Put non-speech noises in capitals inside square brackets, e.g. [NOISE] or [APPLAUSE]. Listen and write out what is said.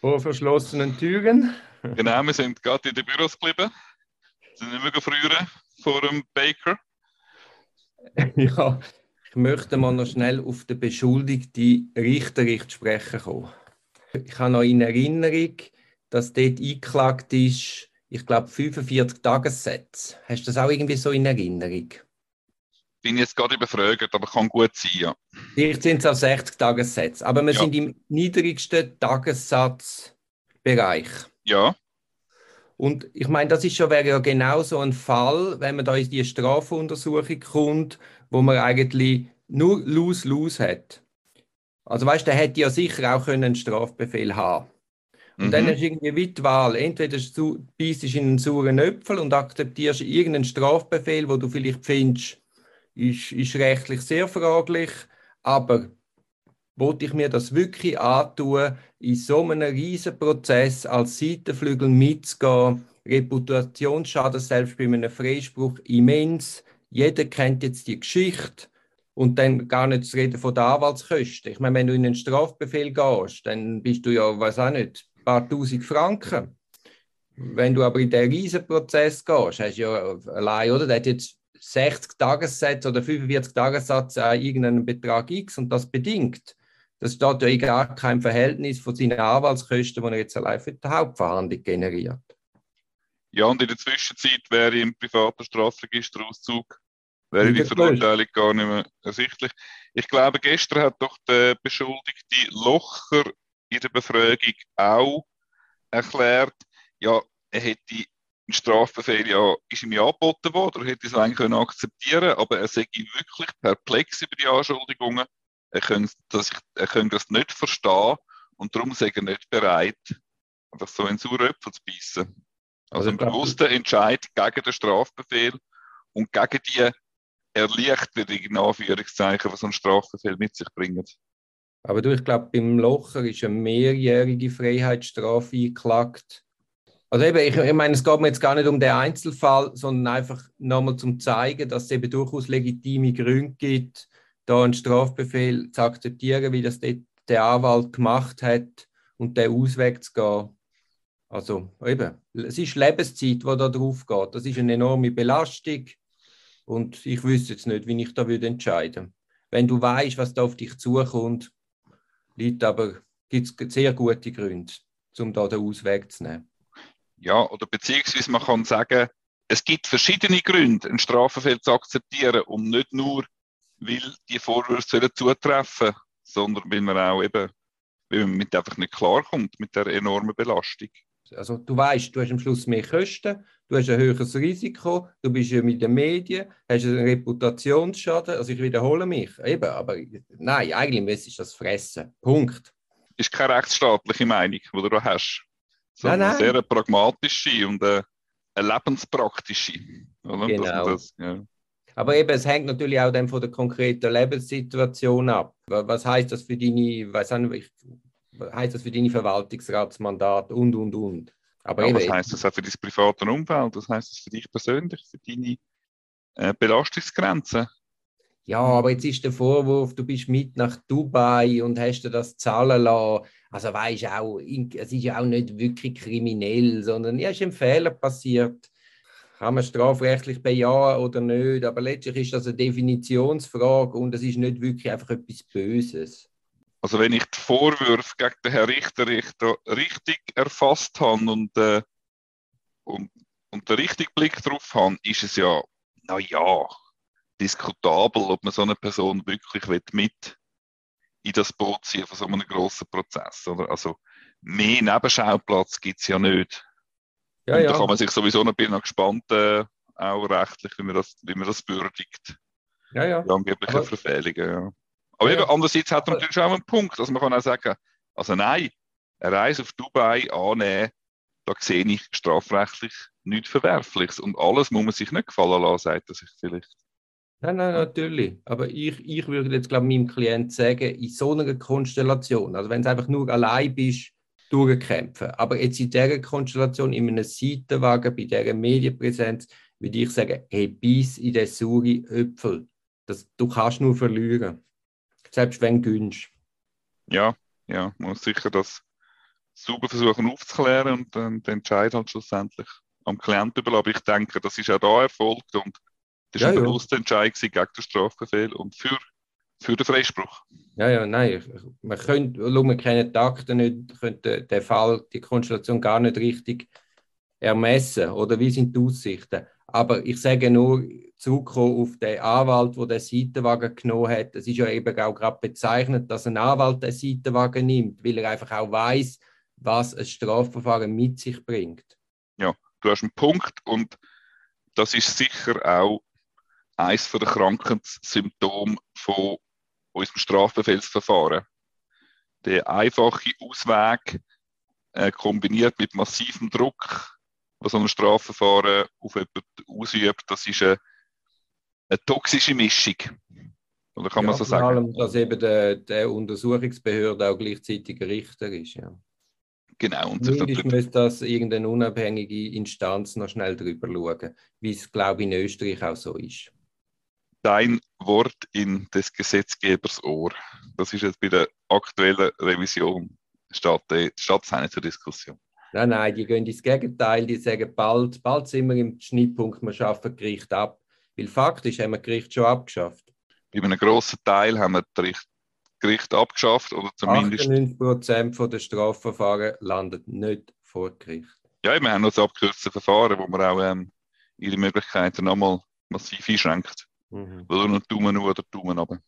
Vor verschlossenen Türen. Genau, wir sind gerade in den Büros geblieben. Wir sind nicht mehr früher vor dem Baker. [LAUGHS] ja, ich möchte mal noch schnell auf den beschuldigten Richterricht sprechen kommen. Ich habe noch in Erinnerung, dass dort eingeklagt ist, ich glaube, 45 Tagessätze. Hast du das auch irgendwie so in Erinnerung? Bin jetzt gerade überfragt, aber kann gut sein, ja. Vielleicht sind es auch 60 Tagessätze, aber wir ja. sind im niedrigsten Tagessatzbereich. Ja. Und ich meine, das ist schon, wäre ja genau so ein Fall, wenn man da in die Strafuntersuchung kommt, wo man eigentlich nur Lose-Lose hat. Also weißt du, der hätte ja sicher auch können einen Strafbefehl haben und mhm. dann du irgendwie wie die Wahl. Entweder du beißt in einen sauren Äpfel und akzeptierst irgendeinen Strafbefehl, wo du vielleicht findest, ist, ist rechtlich sehr fraglich, aber wollte ich mir das wirklich antun, in so einem riesen Prozess als Seitenflügel mitzugehen, Reputationsschaden selbst bei einem Freispruch immens. Jeder kennt jetzt die Geschichte und dann gar nicht zu reden von der Anwaltskosten. Ich meine, wenn du in einen Strafbefehl gehst, dann bist du ja, weiß auch nicht, paar tausend Franken. Wenn du aber in den Riesenprozess gehst, hast du ja allein, oder? Der hat jetzt 60 Tagessätze oder 45 Tagessatz an irgendeinem Betrag X und das bedingt. Das steht ja in gar keinem Verhältnis von seinen Anwaltskosten, die er jetzt allein für die Hauptverhandlung generiert. Ja, und in der Zwischenzeit wäre im privaten Strafregisterauszug wäre die Verurteilung gar nicht mehr ersichtlich. Ich glaube, gestern hat doch der Beschuldigte Locher in der Befragung auch erklärt, ja, er hätte Strafbefehl ja, ist ihm ja angeboten worden, er hätte es eigentlich können akzeptieren aber er sei wirklich perplex über die Anschuldigungen. Er könnte das, er könnte das nicht verstehen und darum sei er nicht bereit, einfach so einen sauren zu beißen. Also ein bewusster Entscheid gegen den Strafbefehl und gegen die Erleichterung, in Anführungszeichen, was so ein Strafbefehl mit sich bringt. Aber du, ich glaube, beim Locher ist eine mehrjährige Freiheitsstrafe eingeklagt. Also eben, ich, ich meine, es geht mir jetzt gar nicht um den Einzelfall, sondern einfach nochmal zum zeigen, dass es eben durchaus legitime Gründe gibt, da einen Strafbefehl zu akzeptieren, wie das der Anwalt gemacht hat und den Ausweg zu gehen. Also eben, es ist Lebenszeit, die da drauf geht. Das ist eine enorme Belastung und ich wüsste jetzt nicht, wie ich da würde entscheiden. Wenn du weißt, was da auf dich zukommt, liegt aber gibt es sehr gute Gründe, um da den Ausweg zu nehmen. Ja, oder beziehungsweise man kann sagen, es gibt verschiedene Gründe, einen Strafbefehl zu akzeptieren, um nicht nur, weil die Vorwürfe zutreffen sondern weil man auch eben, weil man mit einfach nicht klarkommt mit der enormen Belastung. Also du weißt, du hast am Schluss mehr Kosten, du hast ein höheres Risiko, du bist ja mit den Medien, hast einen Reputationsschaden. Also ich wiederhole mich, eben, aber nein, eigentlich ist das Fressen. Punkt. Ist keine rechtsstaatliche Meinung, die du da hast, sondern nein, nein. eine sehr pragmatische und eine, eine lebenspraktische. Oder? Genau. Das, ja. Aber eben, es hängt natürlich auch dann von der konkreten Lebenssituation ab. Was heißt das für deine, weiß nicht, heißt das für deine Verwaltungsratsmandat und und und. Aber ja, was heißt das auch für dein private Umfeld? Was heißt das für dich persönlich, für deine äh, Belastungsgrenzen? Ja, aber jetzt ist der Vorwurf, du bist mit nach Dubai und hast dir das zahlen lassen. Also weißt auch, es ist ja auch nicht wirklich kriminell, sondern ja, ist ein Fehler passiert. Kann man strafrechtlich bejahen oder nicht? Aber letztlich ist das eine Definitionsfrage und es ist nicht wirklich einfach etwas Böses. Also wenn ich die Vorwürfe gegen den Herrn Richter, Richter richtig erfasst habe und, äh, und, und den richtigen Blick drauf habe, ist es ja, naja, diskutabel, ob man so eine Person wirklich mit in das Boot ziehen von so einem grossen Prozess. Oder? Also mehr Nebenschauplatz gibt es ja nicht. Ja, und ja. da kann man sich sowieso noch, bin noch gespannt, äh, auch rechtlich, wie man das, wie man das würdigt. Ja, ja. Die angeblichen Verfehlungen, ja. Aber ja. eben, andererseits hat er natürlich auch einen Punkt. Also man kann auch sagen, also nein, eine Reise auf Dubai annehmen, da sehe ich strafrechtlich nichts Verwerfliches. Und alles muss man sich nicht gefallen lassen, sagt er sich vielleicht. Nein, nein, natürlich. Aber ich, ich würde jetzt, glaube ich, meinem Klienten sagen, in so einer Konstellation, also wenn du einfach nur allein bist, durchkämpfen. Aber jetzt in dieser Konstellation, in einem Seitenwagen, bei dieser Medienpräsenz, würde ich sagen, hey, bis in den sauren Äpfel. Das, du kannst nur verlieren selbst wenn günstig. Ja, ja, muss sicher das sauber versuchen aufzuklären und dann den Entscheid halt schlussendlich am Klienten überlassen. Aber ich denke, das ist auch da erfolgt und das war ja, ein bewusster ja. Entscheid gegen den Strafbefehl und für, für den Freispruch. Ja, ja, nein, man könnte, wir kennen die Akten nicht, könnte den Fall, die Konstellation gar nicht richtig ermessen oder wie sind die Aussichten. Aber ich sage nur, zurückkommen auf den Anwalt, der den Seitenwagen genommen hat. Es ist ja eben auch gerade bezeichnet, dass ein Anwalt den Seitenwagen nimmt, weil er einfach auch weiß, was ein Strafverfahren mit sich bringt. Ja, du hast einen Punkt und das ist sicher auch eines der Krankheitssymptome von unserem Strafbefehlsverfahren. Der einfache Ausweg äh, kombiniert mit massivem Druck, was so ein Strafverfahren auf jemanden ausübt, das ist eine, eine toxische Mischung. Oder kann ja, man so sagen? Vor allem, dass eben der, der Untersuchungsbehörde auch gleichzeitig Richter ist. Ja. Genau. Und Zumindest müsste das irgendeine unabhängige Instanz noch schnell drüber schauen, wie es, glaube ich, in Österreich auch so ist. Dein Wort in des Gesetzgebers Ohr. Das ist jetzt bei der aktuellen Revision, statt, statt seine zur Diskussion. Nein, nein, die gehen ins Gegenteil. Die sagen, bald, bald sind wir im Schnittpunkt, wir schaffen Gericht ab. Weil faktisch haben wir Gericht schon abgeschafft. Bei einem grossen Teil haben wir Gericht Gericht abgeschafft oder zumindest. 98% der Strafverfahren landet nicht vor Gericht. Ja, wir haben noch das abgekürzte Verfahren, wo man auch ähm, ihre Möglichkeiten nochmal massiv einschränkt. Mhm. Oder nur Daumen nur oder Daumen runter.